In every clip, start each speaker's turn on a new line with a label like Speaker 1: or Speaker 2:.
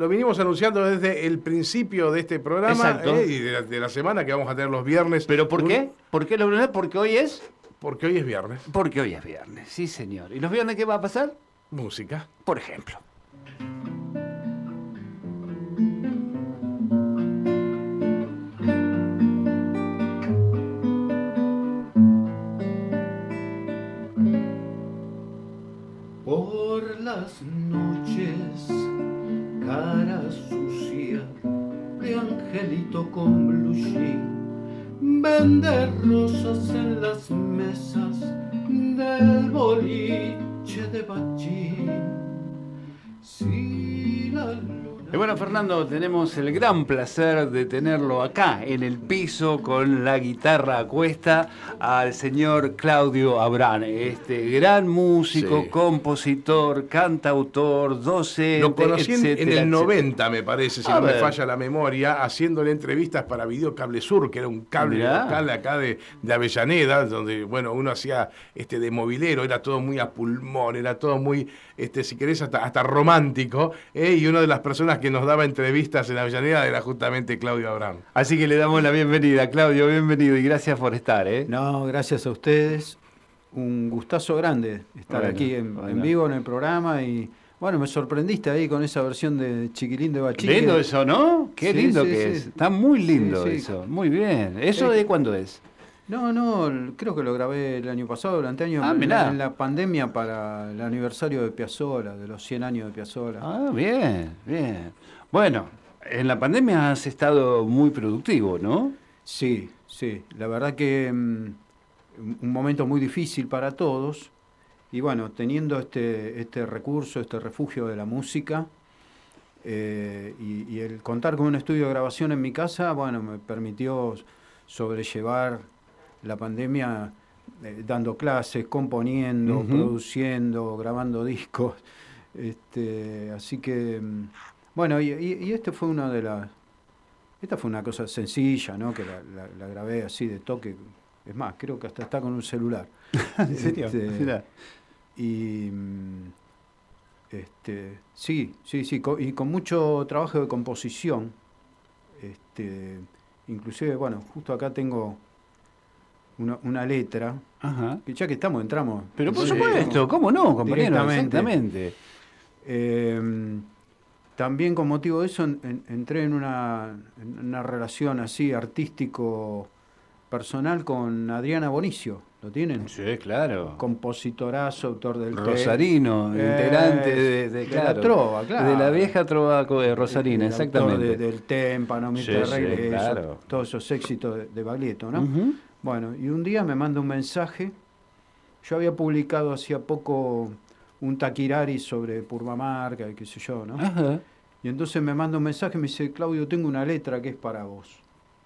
Speaker 1: lo vinimos anunciando desde el principio de este programa eh, y de la, semana que vamos a tener los viernes.
Speaker 2: ¿Pero por qué? ¿Por qué los viernes? Porque hoy es.
Speaker 1: Porque hoy es viernes.
Speaker 2: Porque hoy es viernes, sí, señor. ¿Y los viernes qué va a pasar?
Speaker 1: Música.
Speaker 2: Por ejemplo.
Speaker 3: Por las noches, con blue vender rosas en las mesas del boliche de Bachín. La
Speaker 2: y bueno, Fernando, tenemos el gran placer de tenerlo acá en el piso con la guitarra a cuesta al señor Claudio Abrán, este gran músico, compositor, cantautor, docente.
Speaker 1: Lo conocí en el 90, me parece, si no me falla la memoria, haciéndole entrevistas para Video Cable Sur, que era un cable local acá de, Avellaneda, donde bueno, uno hacía este de movilero, era todo muy a pulmón, era todo muy, este, si querés, hasta, hasta romántico, ¿eh? y una de las personas que nos daba entrevistas en Avellaneda era justamente Claudio Abraham.
Speaker 2: Así que le damos la bienvenida, Claudio, bienvenido y gracias por estar. ¿eh?
Speaker 4: No, gracias a ustedes. Un gustazo grande estar aquí en, vivo en el programa y bueno, me sorprendiste ahí con esa versión de Chiquilín de Bachique.
Speaker 2: Lindo eso, ¿no? Qué lindo que es. Está muy lindo eso. Muy bien. ¿Eso de cuándo es?
Speaker 4: No, no, creo que lo grabé el año pasado, durante años,
Speaker 2: ah,
Speaker 4: en, la pandemia para el aniversario de Piazzola, de los 100 años de Piazzola.
Speaker 2: Ah, bien, bien. Bueno, en la pandemia has estado muy productivo, ¿no?
Speaker 4: Sí, sí. La verdad que mm, un momento muy difícil para todos. Y bueno, teniendo este, este recurso, este refugio de la música, eh, y el contar con un estudio de grabación en mi casa, bueno, me permitió sobrellevar la pandemia eh, dando clases, componiendo, produciendo, grabando discos. Este, así que, mm, bueno, y, y, este fue una de las... Esta fue una cosa sencilla, ¿no? Que la, grabé así de toque. Es más, creo que hasta está con un celular.
Speaker 2: ¿En serio? Este,
Speaker 4: y mm, este, sí, sí, sí, y con mucho trabajo de composición. Este, inclusive, bueno, justo acá tengo una, letra, que ya que estamos, entramos.
Speaker 2: Pero por supuesto, ¿cómo no, compañero? Exactamente.
Speaker 4: Em, también con motivo de eso entré en una, una relación así artístico personal con Adriana Bonicio. ¿Lo tienen?
Speaker 2: Sí, claro.
Speaker 4: Compositorazo, autor del
Speaker 2: Rosarino, integrante de,
Speaker 4: la trova, claro.
Speaker 2: De la vieja trova de Rosarina, exactamente.
Speaker 4: del Témpano, sí, todos esos éxitos de, Baglietto, ¿no? Bueno, y un día me manda un mensaje. Yo había publicado hacía poco un taquirari sobre Purmamarca y qué sé yo, ¿no? Y entonces me manda un mensaje y me dice, Claudio, tengo una letra que es para vos.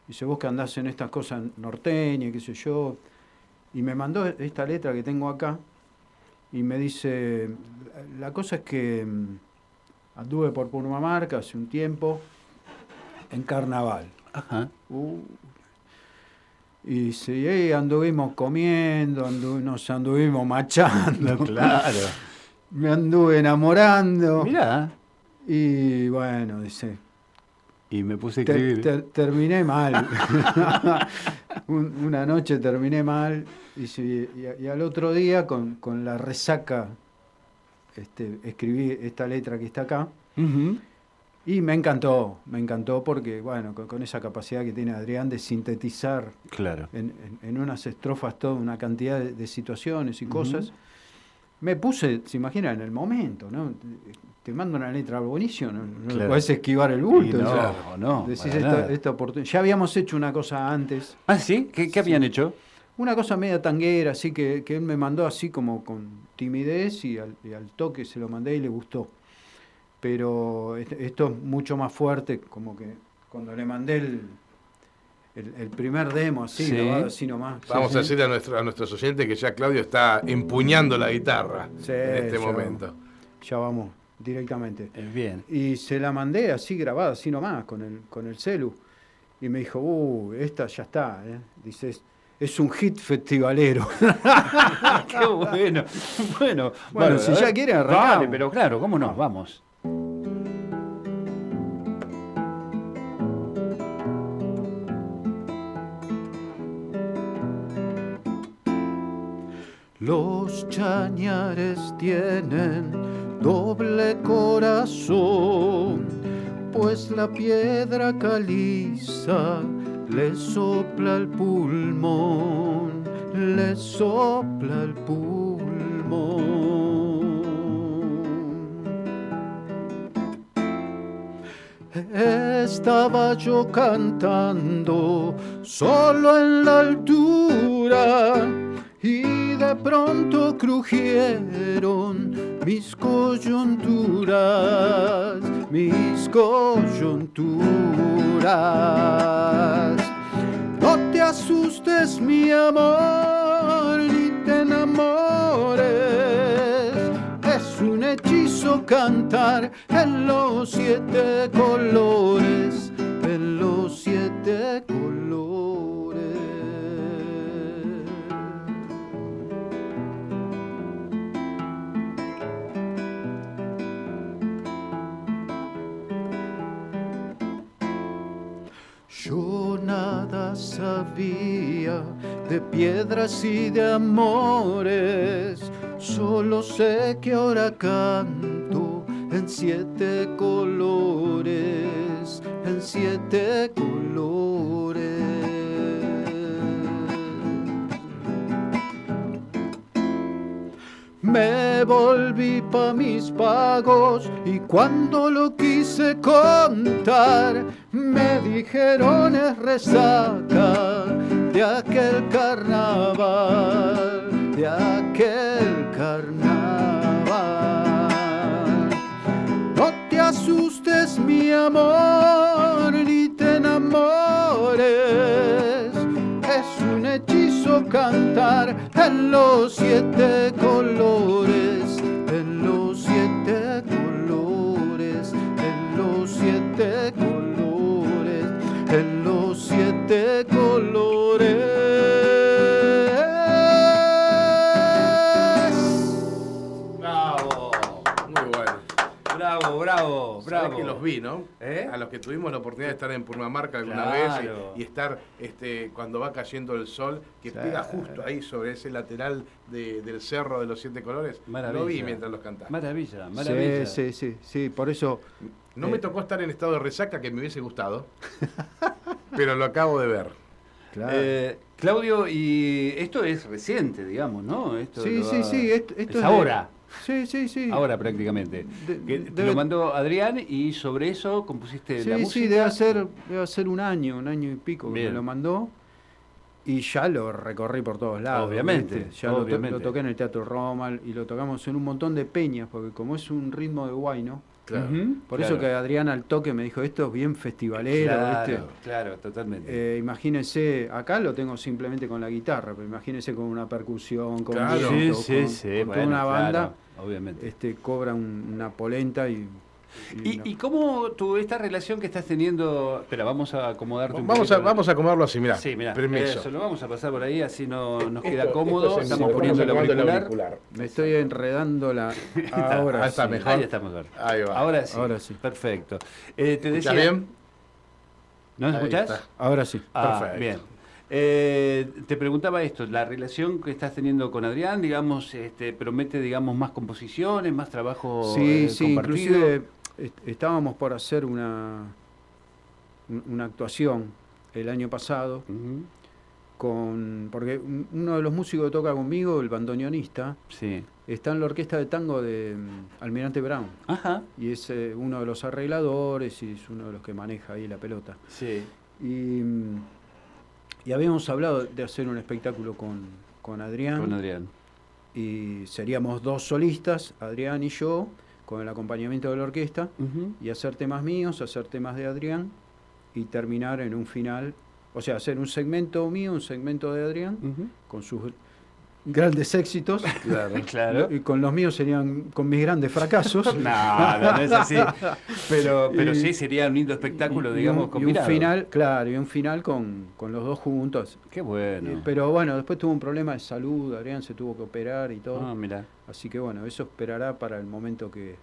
Speaker 4: Dice, vos que andás en estas cosas norteñas, qué sé yo. Y me mandó esta letra que tengo acá y me dice, la cosa es que mm, anduve por Purmamarca hace un tiempo en carnaval.
Speaker 2: Ajá.
Speaker 4: Uh, y sí, anduvimos comiendo, nos anduvimos machando.
Speaker 2: Claro.
Speaker 4: Me anduve enamorando.
Speaker 2: Mirá.
Speaker 4: Y bueno, dice.
Speaker 2: Y me puse a escribir.
Speaker 4: terminé mal. una noche terminé mal. Y, y, al otro día, con, con la resaca, este, escribí esta letra que está acá. Y me encantó, me encantó porque, bueno, con, esa capacidad que tiene Adrián de sintetizar
Speaker 2: claro.
Speaker 4: en, unas estrofas toda una cantidad de, situaciones y cosas, me puse, se imagina, en el momento, ¿no? Te mando una letra buenísima, no, no puedes esquivar el bulto.
Speaker 2: no, no.
Speaker 4: Decís esta, oportunidad. Ya habíamos hecho una cosa antes.
Speaker 2: Ah, sí, ¿qué, habían hecho?
Speaker 4: Una cosa media tanguera, así que, que, él me mandó así como con timidez y al, y al toque se lo mandé y le gustó pero esto es mucho más fuerte, como que cuando le mandé el, el, primer demo, así, así nomás.
Speaker 1: Vamos a decirle a, nuestro, a nuestros oyentes que ya Claudio está empuñando la guitarra en este momento.
Speaker 4: ya vamos, directamente.
Speaker 2: Bien.
Speaker 4: Y se la mandé así grabada, así nomás, con el, con el celu. Y me dijo, uh, esta ya está. ¿eh? Dices, es un hit festivalero.
Speaker 2: Qué bueno. Bueno,
Speaker 4: bueno, si ya quieren arrancar.
Speaker 2: Vale, pero claro, ¿cómo no? Vamos.
Speaker 4: Los chañares tienen doble corazón, pues la piedra caliza le sopla el pulmón, le sopla el pulmón. Estaba yo cantando solo en la altura y de pronto crujieron mis coyunturas, mis coyunturas. No te asustes, mi amor, ni te enamores un hechizo cantar en los siete colores, en los siete colores. Nada sabía de piedras y de amores Solo sé que ahora canto en siete colores, en siete colores. Me volví pa' mis pagos y cuando lo quise contar, me dijeron es resaca de aquel carnaval de aquel carnaval. No te asustes, mi amor, ni te enamores. Cantar en los siete colores, en los siete colores, en los siete colores, en los siete colores.
Speaker 2: bravo, bravo.
Speaker 1: Que los vi, ¿no? ¿Eh? A los que tuvimos la oportunidad de estar en Purmamarca alguna vez y, estar este, cuando va cayendo el sol, que pega justo ahí sobre ese lateral del cerro de los siete colores. Lo vi mientras los cantaba.
Speaker 2: Maravilla, maravilla.
Speaker 5: Sí, sí, sí, por eso.
Speaker 1: No me eh, tocó estar en estado de resaca, que me hubiese gustado, pero lo acabo de ver.
Speaker 2: Eh, Claudio, y esto es reciente, digamos, ¿no? Esto
Speaker 5: sí, sí, sí, esto,
Speaker 2: es, ahora.
Speaker 5: Sí, sí, sí.
Speaker 2: Ahora prácticamente. te lo mandó Adrián y sobre eso compusiste la música.
Speaker 5: Sí, debe ser, debe un año, un año y pico que me lo mandó. Y ya lo recorrí por todos lados.
Speaker 2: Obviamente.
Speaker 5: Ya Lo, toqué en el Teatro Roma y lo tocamos en un montón de peñas, porque como es un ritmo de guay, ¿no? Claro, Por eso que Adrián al toque me dijo, esto es bien festivalero.
Speaker 2: Claro, claro totalmente.
Speaker 5: Eh, imagínense, acá lo tengo simplemente con la guitarra, pero imagínense con una percusión, con, una banda
Speaker 2: obviamente.
Speaker 5: Este, cobra una polenta y
Speaker 2: ¿Y, cómo tu, esta relación que estás teniendo? Espera, vamos a acomodarte
Speaker 1: un vamos a, vamos a acomodarlo así, mira.
Speaker 2: Sí, mira. Permiso. lo vamos a pasar por ahí, así no, nos queda cómodo. estamos poniendo el auricular.
Speaker 5: Me estoy enredando la. Ahora
Speaker 1: ahí está mejor.
Speaker 2: Ahí estamos.
Speaker 1: Ahí va.
Speaker 2: Ahora sí. Ahora sí. Perfecto. Eh, te decía,
Speaker 1: bien?
Speaker 2: ¿No me escuchás?
Speaker 5: Ahora sí.
Speaker 2: Ah, Perfecto. Bien. Eh, te preguntaba esto, la relación que estás teniendo con Adrián, digamos, este, promete, digamos, más composiciones, más trabajo
Speaker 5: sí, eh, sí, Inclusive estábamos por hacer una, una actuación el año pasado con porque uno de los músicos que toca conmigo, el bandoneonista,
Speaker 2: sí.
Speaker 5: está en la orquesta de tango de mm, Almirante Brown.
Speaker 2: Ajá.
Speaker 5: Y es eh, uno de los arregladores y es uno de los que maneja ahí la pelota.
Speaker 2: Sí.
Speaker 5: Y mm, y habíamos hablado de hacer un espectáculo con, con Adrián.
Speaker 2: Con Adrián.
Speaker 5: Y seríamos dos solistas, Adrián y yo, con el acompañamiento de la orquesta, y hacer temas míos, hacer temas de Adrián, y terminar en un final, o sea, hacer un segmento mío, un segmento de Adrián, con sus grandes éxitos.
Speaker 2: Claro, claro.
Speaker 5: Y con los míos serían con mis grandes fracasos.
Speaker 2: no, no, es así. Pero, pero sí sería un lindo espectáculo, digamos,
Speaker 5: y un final, claro, y un final con, los dos juntos.
Speaker 2: Qué bueno.
Speaker 5: pero bueno, después tuvo un problema de salud, Adrián se tuvo que operar y todo.
Speaker 2: Ah, mira.
Speaker 5: Así que bueno, eso esperará para el momento que,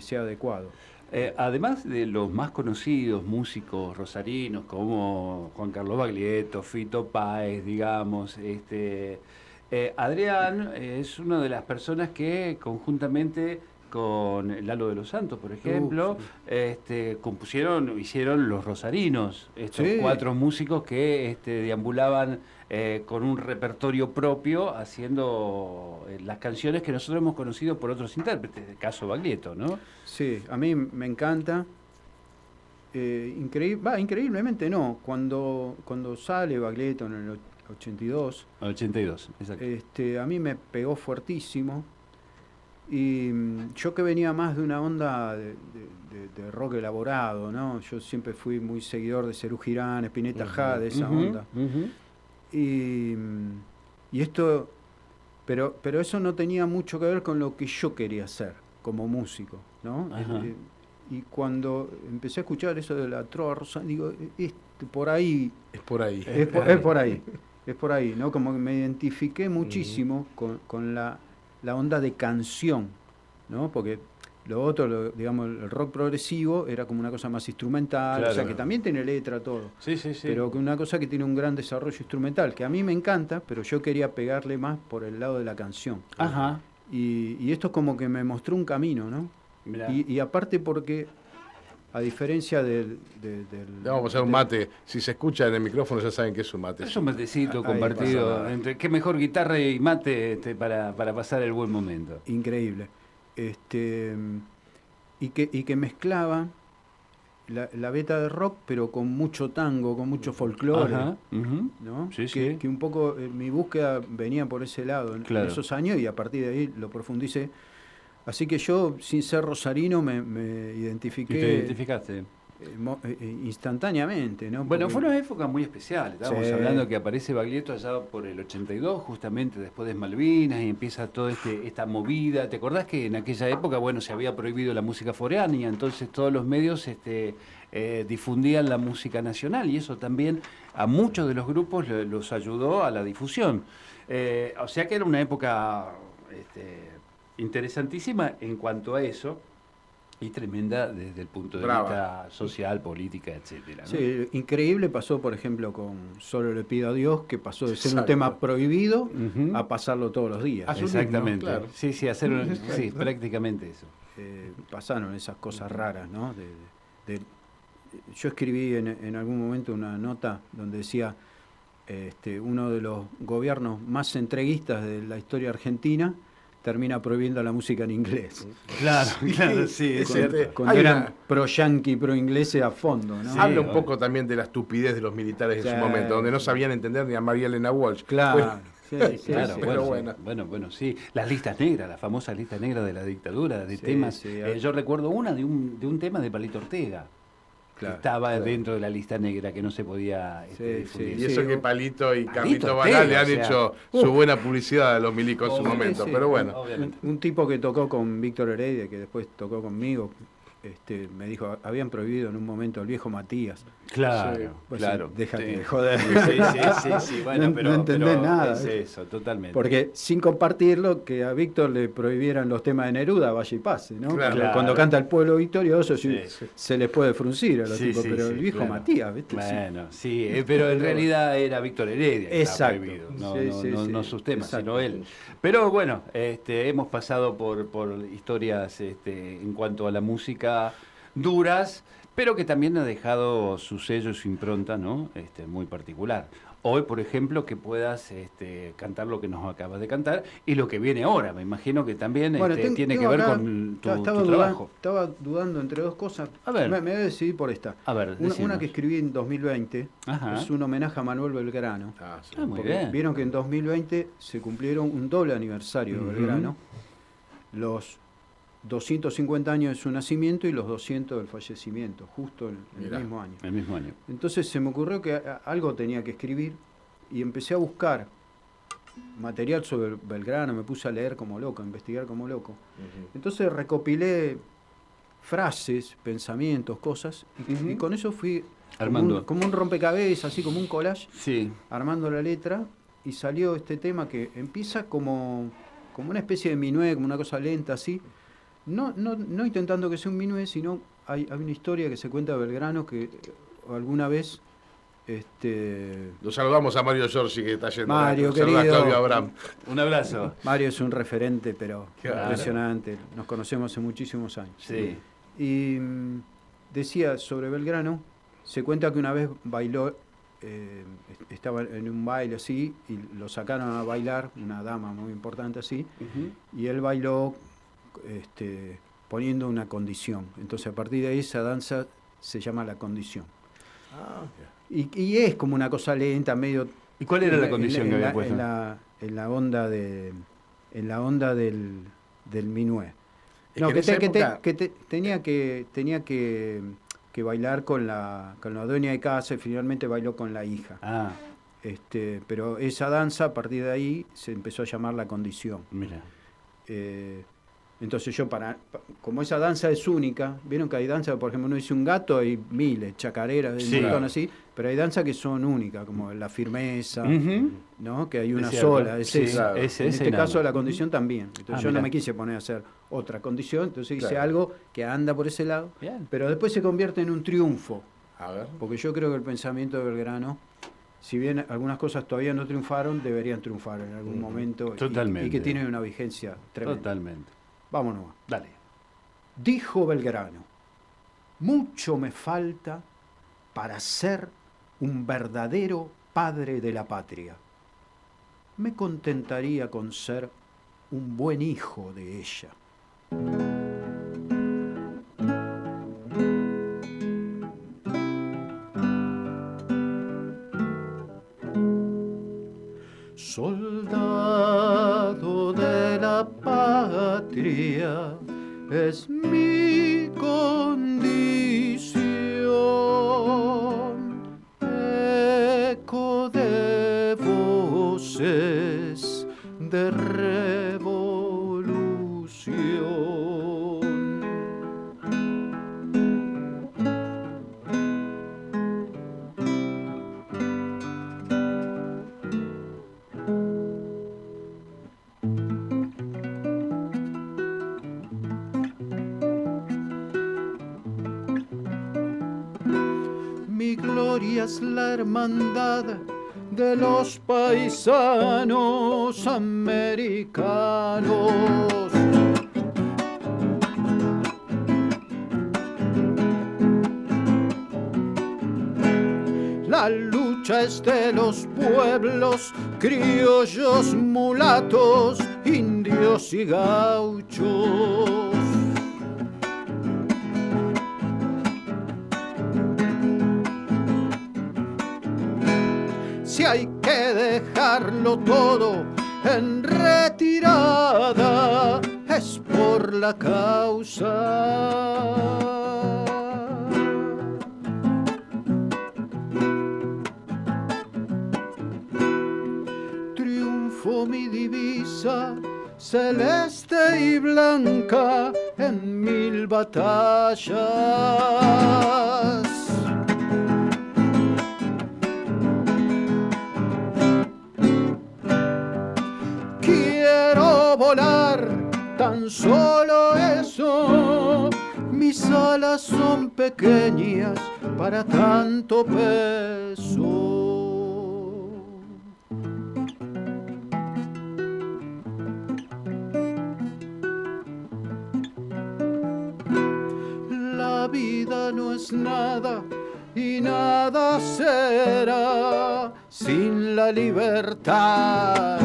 Speaker 5: sea adecuado.
Speaker 2: Eh, además de los más conocidos músicos rosarinos como Juan Carlos Baglietto, Fito Páez, digamos, este Eh, Adrián es una de las personas que conjuntamente con Lalo de los Santos, por ejemplo, este, compusieron, hicieron Los Rosarinos, estos cuatro músicos que este, deambulaban eh, con un repertorio propio haciendo eh, las canciones que nosotros hemos conocido por otros intérpretes, el caso Baglietto, ¿no?
Speaker 4: Sí, a mí me encanta. Eh, increíble, increíblemente no, cuando, cuando sale Baglietto en el 82,
Speaker 2: 82, exacto.
Speaker 4: Este, a mí me pegó fuertísimo y mm, yo que venía más de una onda de, rock elaborado, ¿no? Yo siempre fui muy seguidor de Cerú Girán, Spinetta uh de esa onda. y, mm, y, esto, pero, pero eso no tenía mucho que ver con lo que yo quería hacer como músico, ¿no? Eh, y cuando empecé a escuchar eso de la trova digo, este, por ahí.
Speaker 1: Es por ahí.
Speaker 4: Es por, ahí. Es por ahí, ¿no? Como que me identifiqué muchísimo con, con la la onda de canción, ¿no? Porque lo otro, digamos, el rock progresivo era como una cosa más instrumental, o sea, que también tiene letra, todo.
Speaker 2: Sí, sí, sí.
Speaker 4: Pero que una cosa que tiene un gran desarrollo instrumental, que a mí me encanta, pero yo quería pegarle más por el lado de la canción.
Speaker 2: Ajá.
Speaker 4: Y, y esto como que me mostró un camino, ¿no? Y, y, aparte porque a diferencia del...
Speaker 1: vamos a hacer un mate. Si se escucha en el micrófono ya saben que es un mate.
Speaker 2: Es un matecito compartido. Entre, qué mejor guitarra y mate este, para, pasar el buen momento.
Speaker 4: Increíble. Este, y, que, y que mezclaba la, beta de rock, pero con mucho tango, con mucho folclore. ¿no?
Speaker 2: sí,
Speaker 4: que, que, un poco eh, mi búsqueda venía por ese lado en esos años y a partir de ahí lo profundicé Así que yo, sin ser rosarino, me, identifiqué.
Speaker 2: te identificaste? Eh,
Speaker 4: eh, instantáneamente, ¿no?
Speaker 2: Bueno, fue una época muy especial. Estábamos hablando que aparece Baglietto allá por el 82, justamente después de Malvinas, y empieza toda este, esta movida. ¿Te acordás que en aquella época, bueno, se había prohibido la música foránea, entonces todos los medios este, eh, difundían la música nacional y eso también a muchos de los grupos los ayudó a la difusión. o sea que era una época este, interesantísima en cuanto a eso y tremenda desde el punto de vista social, política, etcétera.
Speaker 4: Sí, increíble pasó, por ejemplo, con Solo le pido a Dios, que pasó de ser un tema prohibido a pasarlo todos los días.
Speaker 2: Exactamente. Sí, sí, hacer sí, prácticamente eso.
Speaker 4: Eh, pasaron esas cosas raras, ¿no? yo escribí en, en, algún momento una nota donde decía este, uno de los gobiernos más entreguistas de la historia argentina termina prohibiendo la música en inglés.
Speaker 2: Claro, claro, sí, es cierto.
Speaker 4: Cuando eran pro-yankee, pro-ingleses a fondo. ¿no?
Speaker 1: Habla un poco también de la estupidez de los militares en su momento, donde no sabían entender ni a María Elena Walsh.
Speaker 4: Claro.
Speaker 2: Sí, claro, bueno, bueno, bueno, bueno, sí. Las listas negras, las famosas listas negras de la dictadura, de temas. Eh, yo recuerdo una de un, de un tema de Palito Ortega estaba dentro de la lista negra que no se podía este,
Speaker 1: Y eso que Palito y Carlito Banal le han hecho su buena publicidad a los milicos en su momento, pero bueno.
Speaker 4: Un, tipo que tocó con Víctor Heredia, que después tocó conmigo, este, me dijo, habían prohibido en un momento el viejo Matías.
Speaker 2: Claro, claro.
Speaker 4: Déjate de joder.
Speaker 2: Sí, sí, sí, Bueno, no, pero,
Speaker 4: entendés nada.
Speaker 2: Es eso, totalmente.
Speaker 4: Porque sin compartirlo, que a Víctor le prohibieran los temas de Neruda, vaya y pase, ¿no? Cuando canta el pueblo victorioso se les puede fruncir a los tipos, pero el viejo Matías, ¿viste?
Speaker 2: Bueno, sí, eh, pero en realidad era Víctor Heredia que Exacto. no, no, sus temas, sino él. Pero bueno, este, hemos pasado por, por historias este, en cuanto a la música duras, pero que también ha dejado su sello y su impronta ¿no? este, muy particular. Hoy, por ejemplo, que puedas este, cantar lo que nos acabas de cantar y lo que viene ahora. Me imagino que también este, tiene que ver con tu, trabajo.
Speaker 4: Estaba dudando entre dos cosas. A ver. Me, voy a decidir por esta.
Speaker 2: A ver,
Speaker 4: una, que escribí en 2020 es un homenaje a Manuel Belgrano.
Speaker 2: Ah, ah muy bien.
Speaker 4: Vieron que en 2020 se cumplieron un doble aniversario de Belgrano. Los 250 años de su nacimiento y los 200 del fallecimiento, justo en, el mismo año.
Speaker 2: El mismo año.
Speaker 4: Entonces se me ocurrió que algo tenía que escribir y empecé a buscar material sobre Belgrano, me puse a leer como loco, a investigar como loco. Entonces recopilé frases, pensamientos, cosas, y, con eso fui
Speaker 2: armando
Speaker 4: como un, rompecabezas, así como un collage,
Speaker 2: sí.
Speaker 4: armando la letra, y salió este tema que empieza como, como una especie de minué, como una cosa lenta así, no, no, no intentando que sea un minué, sino hay, hay, una historia que se cuenta de Belgrano que eh, alguna vez Este,
Speaker 1: Lo saludamos a Mario Giorgi que está yendo.
Speaker 4: Mario,
Speaker 1: Saluda a
Speaker 4: querido.
Speaker 1: Claudio Abraham.
Speaker 2: Un abrazo.
Speaker 4: Mario es un referente, pero
Speaker 1: Claro.
Speaker 4: impresionante. Nos conocemos hace muchísimos años.
Speaker 2: Sí.
Speaker 4: Y mm, decía sobre Belgrano, se cuenta que una vez bailó, eh, est- estaba en un baile así, y lo sacaron a bailar, una dama muy importante así, y él bailó este, poniendo una condición. Entonces a partir de ahí esa danza se llama la condición.
Speaker 1: Ah,
Speaker 4: Y, y es como una cosa lenta, medio...
Speaker 2: ¿Y cuál era
Speaker 4: en
Speaker 2: la condición
Speaker 4: en
Speaker 2: que había
Speaker 4: la-
Speaker 2: puesto?
Speaker 4: En la, en la onda de en la onda del, del minué.
Speaker 1: Es
Speaker 4: No,
Speaker 1: que
Speaker 4: que,
Speaker 1: en esa
Speaker 4: te- que te-
Speaker 1: época-
Speaker 4: que te- tenía que tenía que, que bailar con la con la dueña de casa y finalmente bailó con la hija.
Speaker 2: Ah,
Speaker 4: Este, pero esa danza a partir de ahí se empezó a llamar la condición.
Speaker 2: mira.
Speaker 4: Eh, entonces yo para, pa- como esa danza es única, vieron que hay danza, por ejemplo, uno dice un gato, hay miles, chacareras,
Speaker 2: Sí.
Speaker 4: un montón
Speaker 1: Claro.
Speaker 4: así, pero hay danzas que son únicas, como la firmeza. ¿no? Que hay una
Speaker 2: Es
Speaker 4: sola, es
Speaker 2: Sí,
Speaker 4: esa.
Speaker 1: claro.
Speaker 2: ese-
Speaker 4: en
Speaker 2: ese
Speaker 4: este
Speaker 2: nada
Speaker 4: caso la condición también. Entonces
Speaker 2: Ah,
Speaker 4: yo no me quise poner a hacer otra condición, entonces hice
Speaker 1: Claro.
Speaker 4: algo que anda por ese lado,
Speaker 2: Bien.
Speaker 4: pero después se convierte en un triunfo,
Speaker 1: A ver.
Speaker 4: porque yo creo que el pensamiento de Belgrano, si bien algunas cosas todavía no triunfaron, deberían triunfar en algún momento y-
Speaker 2: Totalmente.
Speaker 4: y que tienen una vigencia tremenda.
Speaker 2: Totalmente.
Speaker 4: Vámonos.
Speaker 2: Dale.
Speaker 4: Dijo Belgrano, mucho me falta para ser un verdadero padre de la patria. Me contentaría con ser un buen hijo de ella. Soldado patria es mi criollos, mulatos, indios y gauchos. si hay que dejarlo todo en retirada, es por la causa. Celeste y blanca en mil batallas. Quiero volar, tan solo eso. Mis alas son pequeñas para tanto peso. La vida no es nada y nada será sin la libertad.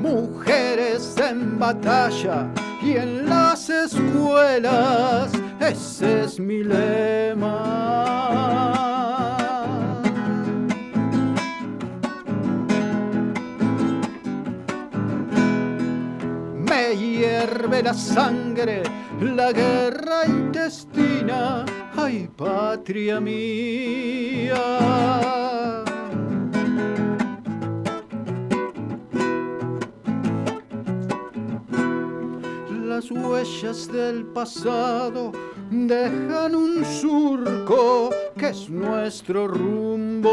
Speaker 4: Mujeres en batalla y en las escuelas, ese es mi lema. La sangre, la guerra intestina, ay patria mía. Las huellas del pasado dejan un surco que es nuestro rumbo.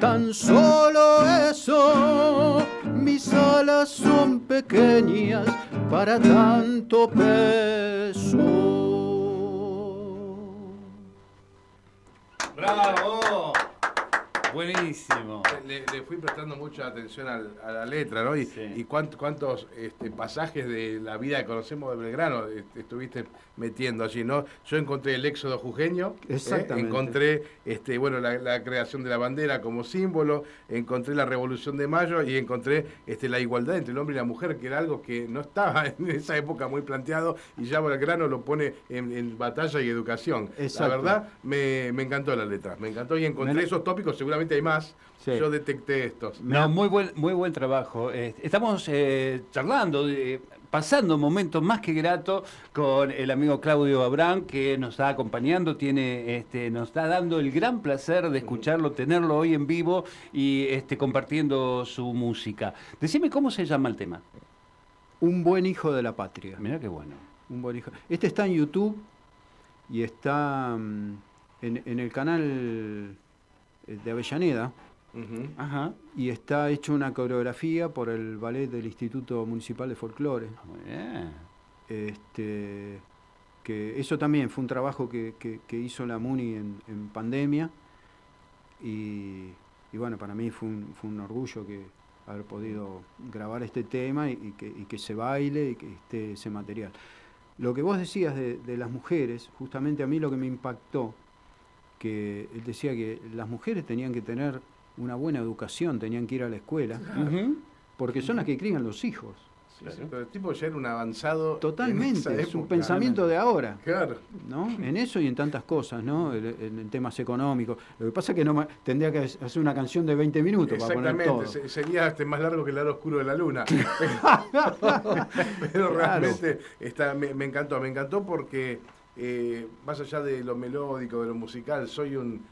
Speaker 3: Tan solo eso. Mis alas son pequeñas para tanto peso.
Speaker 2: ¡Bravo! Buenísimo.
Speaker 1: Le, fui prestando mucha atención a la letra, ¿no? Y, cuántos, este, pasajes de la vida que conocemos de Belgrano este, estuviste metiendo allí, ¿no? Yo encontré el éxodo jujeño, ¿eh? encontré este, bueno, la, creación de la bandera como símbolo, encontré la revolución de mayo y encontré este, la igualdad entre el hombre y la mujer, que era algo que no estaba en esa época muy planteado y ya Belgrano lo pone en, batalla y educación. La verdad, me, encantó la letra, me encantó y encontré esos tópicos seguramente hay más. Yo detecté estos.
Speaker 2: No, muy buen, muy buen trabajo. Eh, estamos eh, charlando, pasando un momento más que grato con el amigo Claudio Abrán, que nos está acompañando, tiene, este, nos está dando el gran placer de escucharlo, tenerlo hoy en vivo y este, compartiendo su música. Decime cómo se llama el tema.
Speaker 4: Un buen hijo de la patria.
Speaker 2: Mira qué bueno.
Speaker 4: Un buen hijo. Este está en YouTube y está mm, en el canal eh, de Avellaneda. Y está hecho una coreografía por el ballet del Instituto Municipal de Folclore.
Speaker 2: Ah,
Speaker 4: este, que eso también fue un trabajo que, hizo la MUNI en, pandemia. Y, bueno, para mí fue un, fue un orgullo que haber podido grabar este tema y, que, se baile y que esté ese material. Lo que vos decías de, de las mujeres, justamente a mí lo que me impactó que él decía que las mujeres tenían que tener una buena educación, tenían que ir a la escuela, porque son las que crían los hijos.
Speaker 1: pero el tipo ya era un avanzado.
Speaker 4: Totalmente, es un pensamiento de ahora.
Speaker 1: Claro.
Speaker 4: ¿no? En eso y en tantas cosas, ¿no? En, temas económicos. Lo que pasa es que no tendría que hacer una canción de 20 minutos para poner todo.
Speaker 1: sería este más largo que el lado oscuro de la luna. pero realmente está, me encantó, me encantó porque eh, más allá de lo melódico, de lo musical, soy un,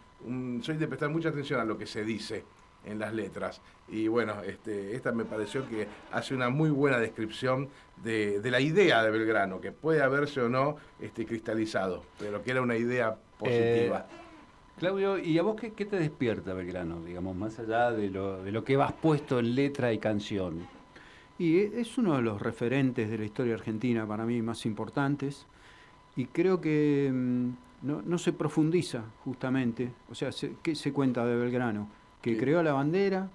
Speaker 1: soy de prestar mucha atención a lo que se dice en las letras. Y bueno, este, esta me pareció que hace una muy buena descripción de, la idea de Belgrano, que puede haberse o no este, cristalizado, pero que era una idea positiva.
Speaker 2: Eh, Claudio, ¿y a vos qué, te despierta Belgrano, digamos, más allá de lo, de lo que vas puesto en letra y canción?
Speaker 4: Y es uno de los referentes de la historia argentina para mí más importantes y creo que mm, no, se profundiza justamente, o sea, ¿qué se cuenta de Belgrano? Que creó la bandera,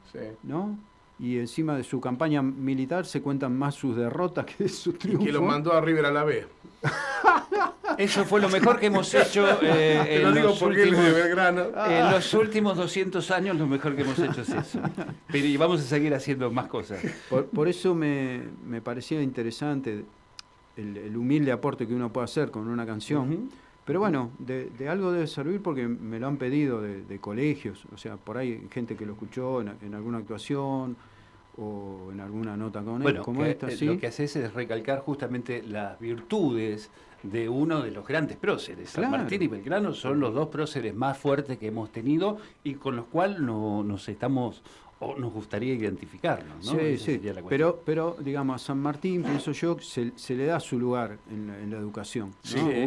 Speaker 4: ¿no? Y encima de su campaña militar se cuentan más sus derrotas que sus triunfos.
Speaker 1: Y que lo mandó a River a la B.
Speaker 2: Eso fue lo mejor que hemos hecho eh, en, los últimos, en los últimos 200 años. Lo mejor que hemos hecho es eso. Pero y vamos a seguir haciendo más cosas.
Speaker 4: Por, eso me, me parecía interesante el, humilde aporte que uno puede hacer con una canción. Pero bueno, de, algo debe servir porque me lo han pedido de, colegios, o sea, por ahí gente que lo escuchó en, alguna actuación o en alguna nota con él, como esta. Eh,
Speaker 2: lo que haces es recalcar justamente las virtudes de uno de los grandes próceres. San Martín y Belgrano son los dos próceres más fuertes que hemos tenido y con los cuales no, nos estamos o nos gustaría identificarlo, ¿no?
Speaker 4: Sí, sí. Pero, pero, digamos, a San Martín, pienso yo, se, se le da su lugar en la, educación.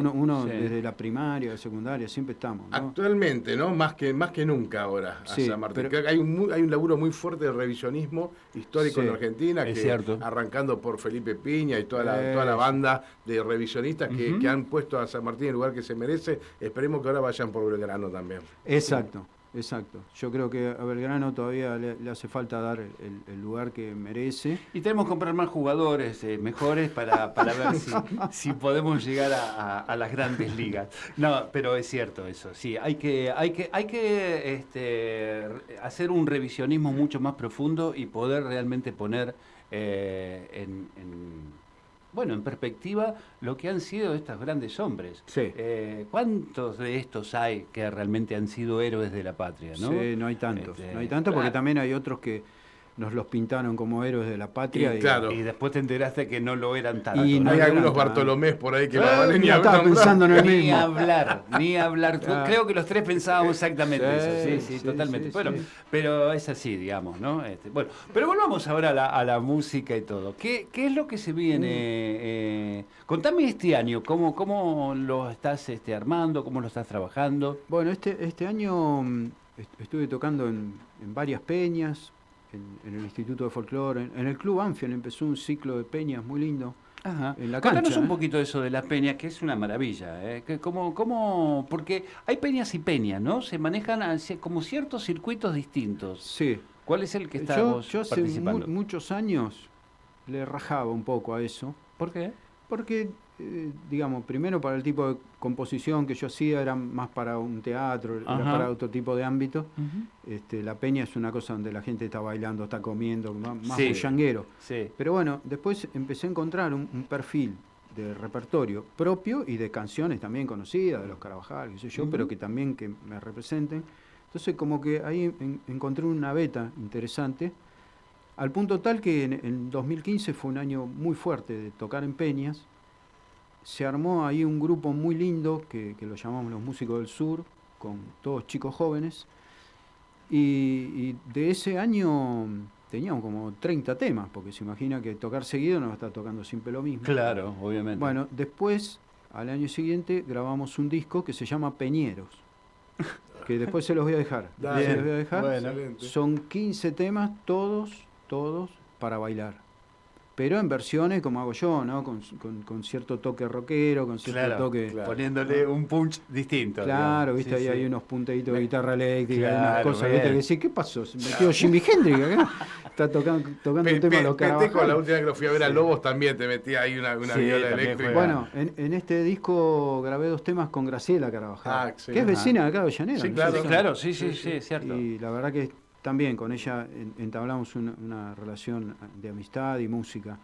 Speaker 4: ¿no? uno, desde la primaria, la secundaria, siempre estamos.
Speaker 1: Actualmente, ¿no? Más que, más que nunca ahora a San Martín. hay, un, hay un laburo muy fuerte de revisionismo histórico en Argentina, que, cierto. arrancando por Felipe Piña y toda la, toda la banda de revisionistas que, que han puesto a San Martín en el lugar que se merece. Esperemos que ahora vayan por Belgrano también.
Speaker 4: Exacto. Exacto. Yo creo que a Belgrano todavía le, hace falta dar el, lugar que merece.
Speaker 2: Y tenemos que comprar más jugadores eh, mejores para, para ver si, si, podemos llegar a, las grandes ligas. No, pero es cierto eso. Sí, hay que, hay que, hay que este, hacer un revisionismo mucho más profundo y poder realmente poner eh, en bueno, en perspectiva, lo que han sido estos grandes hombres. Eh, ¿Cuántos de estos hay que realmente han sido héroes de la patria? ¿no?
Speaker 4: Sí, no hay tantos. Este, no hay tantos porque también hay otros que nos los pintaron como héroes de la patria.
Speaker 2: Y, claro. y después te enteraste que no lo eran tanto.
Speaker 1: Y hay algunos Bartolomés por ahí que no
Speaker 4: valen ni hablar. pensando en el
Speaker 2: Ni hablar, ni hablar. Creo que los tres pensábamos exactamente eso. Sí, sí, totalmente. bueno, pero es así, digamos, ¿no? Este, bueno, pero volvamos ahora a la, música y todo. ¿Qué, ¿Qué, es lo que se viene? Mm. Eh, contame este año, ¿cómo, cómo lo estás este, armando? ¿Cómo lo estás trabajando?
Speaker 4: Bueno, este, este año mm, estuve tocando en, varias peñas, en, el Instituto de Folclore, en, el Club Anfield empezó un ciclo de peñas muy lindo.
Speaker 2: Ajá. En la Cuéntanos un ¿eh? poquito eso de las peñas, que es una maravilla. ¿eh? Que como, como, porque hay peñas y peñas, ¿no? Se manejan como ciertos circuitos distintos.
Speaker 4: Sí.
Speaker 2: ¿Cuál es el que está
Speaker 4: yo, yo hace muchos años le rajaba un poco a eso.
Speaker 2: ¿Por qué?
Speaker 4: Porque eh, digamos, primero para el tipo de composición que yo hacía era más para un teatro, era para otro tipo de ámbito. este, la peña es una cosa donde la gente está bailando, está comiendo, más, más Pero bueno, después empecé a encontrar un, perfil de repertorio propio y de canciones también conocidas, de los Carabajal, qué sé yo, pero que también que me representen. Entonces como que ahí encontré una beta interesante, al punto tal que en, en 2015 fue un año muy fuerte de tocar en peñas, se armó ahí un grupo muy lindo que, lo llamamos los Músicos del Sur, con todos chicos jóvenes. Y, de ese año teníamos como 30 temas, porque se imagina que tocar seguido no va a estar tocando siempre lo mismo.
Speaker 2: Claro, obviamente.
Speaker 4: Bueno, después, al año siguiente, grabamos un disco que se llama Peñeros. Que después se los voy a dejar. se los voy a dejar. Son 15 temas, todos, todos para bailar pero en versiones como hago yo, ¿no? Con, con, cierto toque rockero, con cierto toque...
Speaker 2: Poniéndole un punch distinto.
Speaker 4: Claro, viste, ahí hay unos punteitos de guitarra eléctrica, claro, unas cosas, viste, que decís, ¿qué pasó? ¿Se metió Jimi Hendrix acá? Está tocando, tocando un tema local.
Speaker 1: con la última vez que lo fui a ver a Lobos también te metí ahí una, una viola eléctrica.
Speaker 4: Bueno, en, en, este disco grabé dos temas con Graciela Carabajal, ah, que es vecina de acá de Llanera.
Speaker 2: Sí, claro, claro, sí, sí, sí, cierto.
Speaker 4: Y la verdad que también con ella entablamos una, una relación de amistad y música.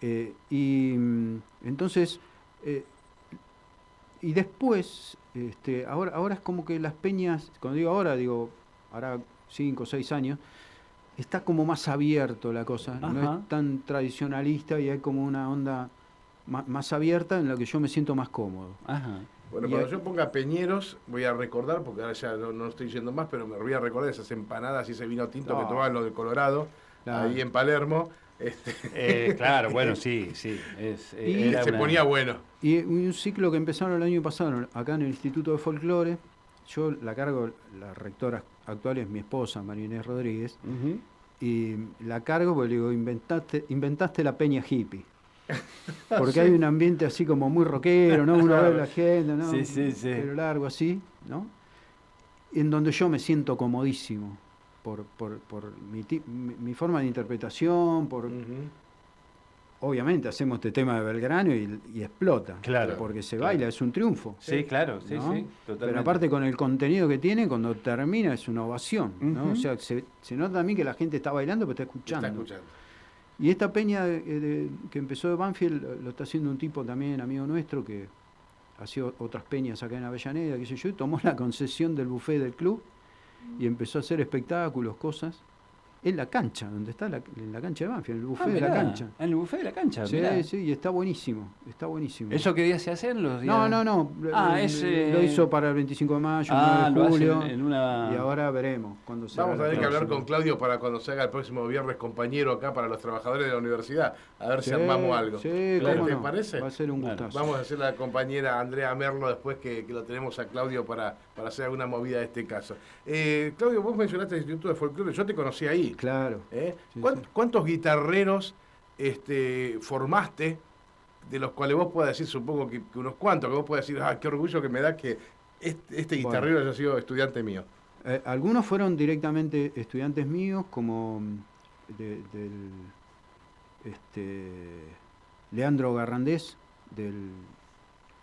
Speaker 4: Eh, y mm, entonces, eh, y después, este, ahora, ahora es como que las peñas, cuando digo ahora, digo, ahora cinco o seis años, está como más abierto la cosa, no es tan tradicionalista y hay como una onda más, abierta en la que yo me siento más cómodo.
Speaker 1: Bueno, cuando yo ponga Peñeros, voy a recordar, porque ahora ya no, estoy yendo más, pero me voy a recordar esas empanadas y ese vino tinto que tomaban los de Colorado, ahí en Palermo.
Speaker 2: Este. Eh, claro, bueno, sí, sí. Es,
Speaker 1: eh, y se ponía bueno.
Speaker 4: Y un ciclo que empezaron el año pasado acá en el Instituto de Folclore, yo la cargo, la rectora actual es mi esposa, María Inés Rodríguez, y la cargo porque le digo, inventaste, inventaste la peña hippie. Porque hay un ambiente así como muy rockero, ¿no? Uno ve la gente, ¿no?
Speaker 2: Sí, sí, sí.
Speaker 4: Pero largo así, ¿no? En donde yo me siento comodísimo por, por, por mi, mi, forma de interpretación, por... Obviamente hacemos este tema de Belgrano y, explota,
Speaker 2: claro,
Speaker 4: porque se baila, es un triunfo.
Speaker 2: Sí, claro, sí, sí,
Speaker 4: Pero aparte con el contenido que tiene, cuando termina es una ovación, ¿no? O sea, se, se, nota también que la gente está bailando, pero está escuchando.
Speaker 1: Está escuchando.
Speaker 4: Y esta peña que empezó de Banfield lo está haciendo un tipo también, amigo nuestro, que ha sido otras peñas acá en Avellaneda, qué sé yo, y tomó la concesión del buffet del club y empezó a hacer espectáculos, cosas en la cancha, donde está la, en la cancha de Banfield, en el buffet ah, de la cancha.
Speaker 2: En el buffet de la cancha,
Speaker 4: Sí, sí, y está buenísimo, está buenísimo.
Speaker 2: ¿Eso qué día se hacen los días?
Speaker 4: No, no, no. Ah, ese... Lo hizo para el 25 de mayo, ah, el 9 de julio. En una... Y ahora veremos cuando se
Speaker 1: Vamos a tener que hablar con Claudio para cuando se haga el próximo viernes compañero acá para los trabajadores de la universidad, a ver si armamos algo.
Speaker 4: Sí, ¿Te
Speaker 1: parece?
Speaker 4: Va a ser un gustazo.
Speaker 1: Vamos a hacer la compañera Andrea Merlo después que, lo tenemos a Claudio para, para hacer alguna movida de este caso. Eh, Claudio, vos mencionaste el Instituto de Folclore, yo te conocí ahí.
Speaker 4: Claro.
Speaker 1: ¿Eh? ¿Cuántos guitarreros este, formaste? De los cuales vos puedas decir, supongo que, unos cuantos, que vos puedas decir, ah, qué orgullo que me da que este, este guitarrero haya sido estudiante mío.
Speaker 4: Eh, algunos fueron directamente estudiantes míos, como del este, Leandro Garrandés, del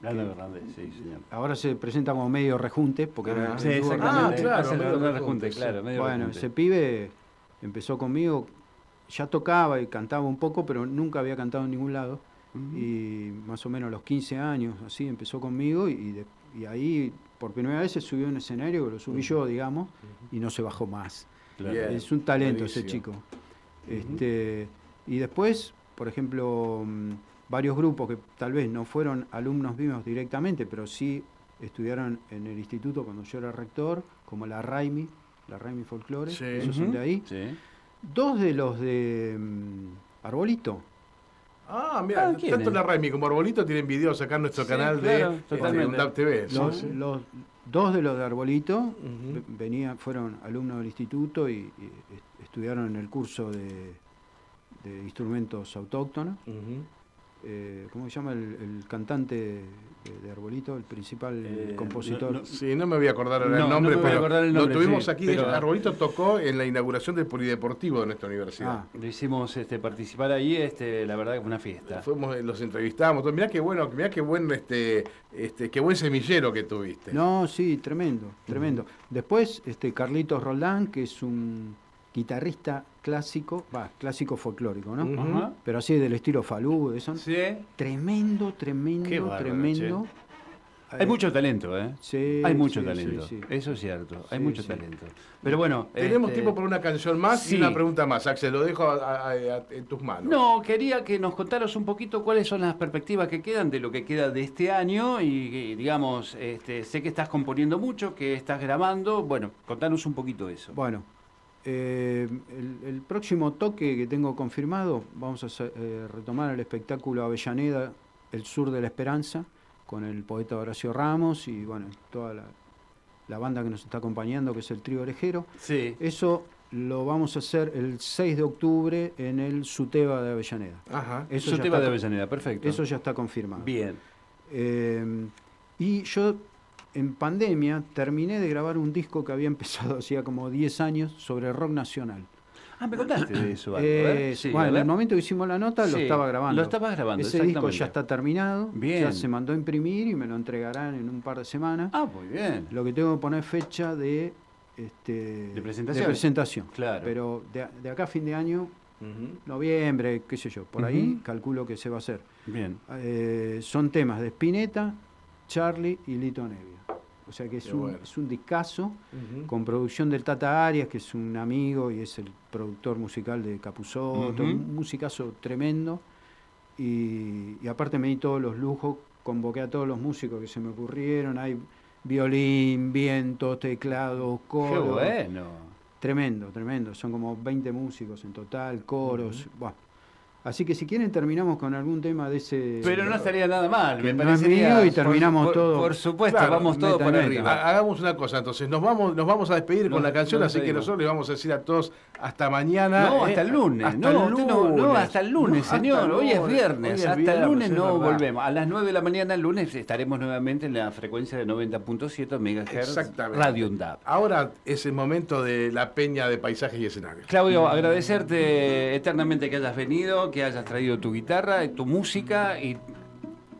Speaker 2: Garrandés, sí, señor.
Speaker 4: Ahora se presenta como medio rejunte, porque
Speaker 2: era, sí, exactamente. Ah, claro, rejunte, claro,
Speaker 4: bueno, ese pibe empezó conmigo, ya tocaba y cantaba un poco, pero nunca había cantado en ningún lado. Y más o menos a los 15 años, así, empezó conmigo y, y ahí por primera vez se subió a un escenario, lo subí yo, digamos, y no se bajó más. Es un talento ese chico. Este, y después, por ejemplo, mm, varios grupos que tal vez no fueron alumnos míos directamente, pero sí estudiaron en el instituto cuando yo era rector, como la Raimi, la Raimi Folklore, esos son de ahí. Dos de los de mm, Arbolito.
Speaker 1: Ah, mira, tanto la Raimi como Arbolito tienen videos acá en nuestro canal de,
Speaker 2: este,
Speaker 1: TV.
Speaker 4: Los, dos de los de Arbolito venían, fueron alumnos del instituto y, estudiaron en el curso de, instrumentos autóctonos. Eh, ¿cómo se llama el, cantante de, Arbolito, el principal eh, compositor?
Speaker 1: sí, no me voy a acordar el nombre, pero lo tuvimos aquí. Arbolito tocó en la inauguración del Polideportivo de nuestra universidad. Ah.
Speaker 2: lo hicimos este, participar ahí, este, la verdad que fue una fiesta.
Speaker 1: Fuimos, los entrevistamos. Mirá qué bueno, mirá qué buen, este, este, qué buen semillero que tuviste.
Speaker 4: No, sí, tremendo, tremendo. Después, este, Carlitos Roldán, que es un guitarrista clásico, va, clásico folclórico, ¿no? Pero así del estilo Falú, eso.
Speaker 2: Sí.
Speaker 4: Tremendo, tremendo, tremendo.
Speaker 2: Hay mucho talento, ¿eh? Sí, Hay mucho talento. Eso es cierto. Hay mucho talento. Pero bueno.
Speaker 1: Tenemos este, tiempo para una canción más y una pregunta más. Axel, lo dejo en tus manos.
Speaker 2: No, quería que nos contaras un poquito cuáles son las perspectivas que quedan de lo que queda de este año. Y, digamos, este, sé que estás componiendo mucho, que estás grabando. Bueno, contanos un poquito eso.
Speaker 4: Bueno, eh, el, próximo toque que tengo confirmado, vamos a eh, retomar el espectáculo Avellaneda, El Sur de la Esperanza, con el poeta Horacio Ramos y bueno, toda la, banda que nos está acompañando, que es el trío orejero.
Speaker 2: Sí.
Speaker 4: Eso lo vamos a hacer el 6 de octubre en el Suteba de Avellaneda.
Speaker 2: Ajá. Eso Suteba de Avellaneda, perfecto.
Speaker 4: Eso ya está confirmado.
Speaker 2: Bien.
Speaker 4: Eh, y yo en pandemia terminé de grabar un disco que había empezado hacía como 10 años sobre rock nacional.
Speaker 2: Ah, me contaste de eso.
Speaker 4: Eh, bueno, en el momento que hicimos la nota lo estaba grabando.
Speaker 2: Lo estaba grabando.
Speaker 4: Ese disco ya está terminado. Bien. Ya se mandó a imprimir y me lo entregarán en un par de semanas.
Speaker 2: Ah, muy bien.
Speaker 4: Lo que tengo que poner fecha de, este,
Speaker 2: de presentación.
Speaker 4: De presentación.
Speaker 2: Claro.
Speaker 4: Pero de, acá a fin de año, noviembre, qué sé yo, por ahí calculo que se va a hacer.
Speaker 2: Bien.
Speaker 4: Eh, son temas de Spinetta, Charlie y Lito Nevia. O sea que es, un, es un discazo con producción del Tata Arias, que es un amigo y es el productor musical de Capuzoto, un musicazo tremendo. Y, aparte me di todos los lujos, convoqué a todos los músicos que se me ocurrieron. Hay violín, viento, teclado, coro.
Speaker 2: Qué bueno.
Speaker 4: Tremendo, tremendo. Son como 20 músicos en total, coros. Así que si quieren terminamos con algún tema de ese.
Speaker 2: Pero no estaría nada mal,
Speaker 4: me parecería. y terminamos todo.
Speaker 2: Por supuesto, vamos todos por arriba.
Speaker 1: Hagamos una cosa, entonces nos vamos, nos vamos a despedir con la canción, así que nosotros les vamos a decir a todos hasta mañana.
Speaker 2: No, hasta el lunes. Hasta no, el lunes. No, hasta el lunes, señor. hoy es viernes. hasta el lunes no volvemos. A las 9 de la mañana el lunes estaremos nuevamente en la frecuencia de 90.7 MHz Radio UNDAP.
Speaker 1: Ahora es el momento de la peña de paisajes y escenarios.
Speaker 2: Claudio, agradecerte eternamente que hayas venido que hayas traído tu guitarra, tu música y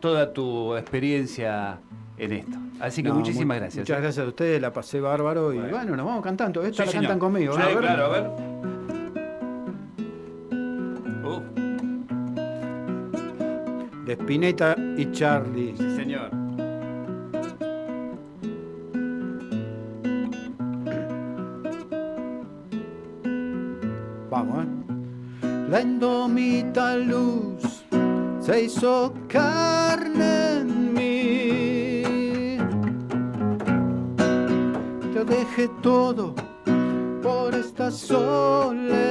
Speaker 2: toda tu experiencia en esto. Así que muchísimas gracias.
Speaker 4: Muchas ¿eh? gracias a ustedes, la pasé bárbaro y bueno, nos vamos cantando. Esta la cantan conmigo.
Speaker 2: Sí, claro, a ver. Uh.
Speaker 4: De Spinetta y Charlie.
Speaker 2: Sí, señor.
Speaker 4: Vamos, ¿eh? La indomita luz se hizo carne en mí. Te dejé todo por esta soledad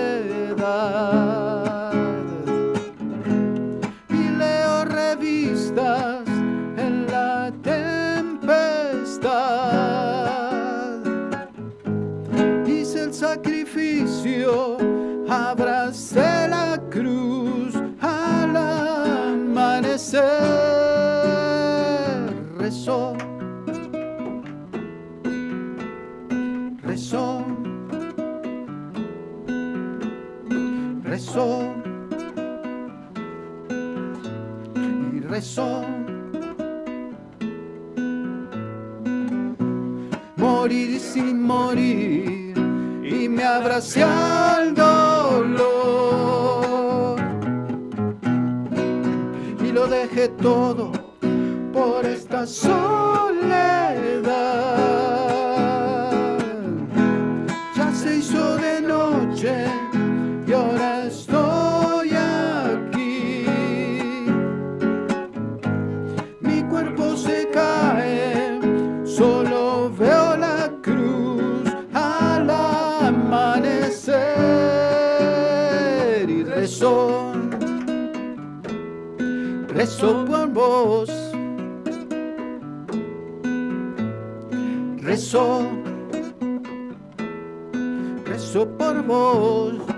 Speaker 4: por vos. rezo, rezo por vos.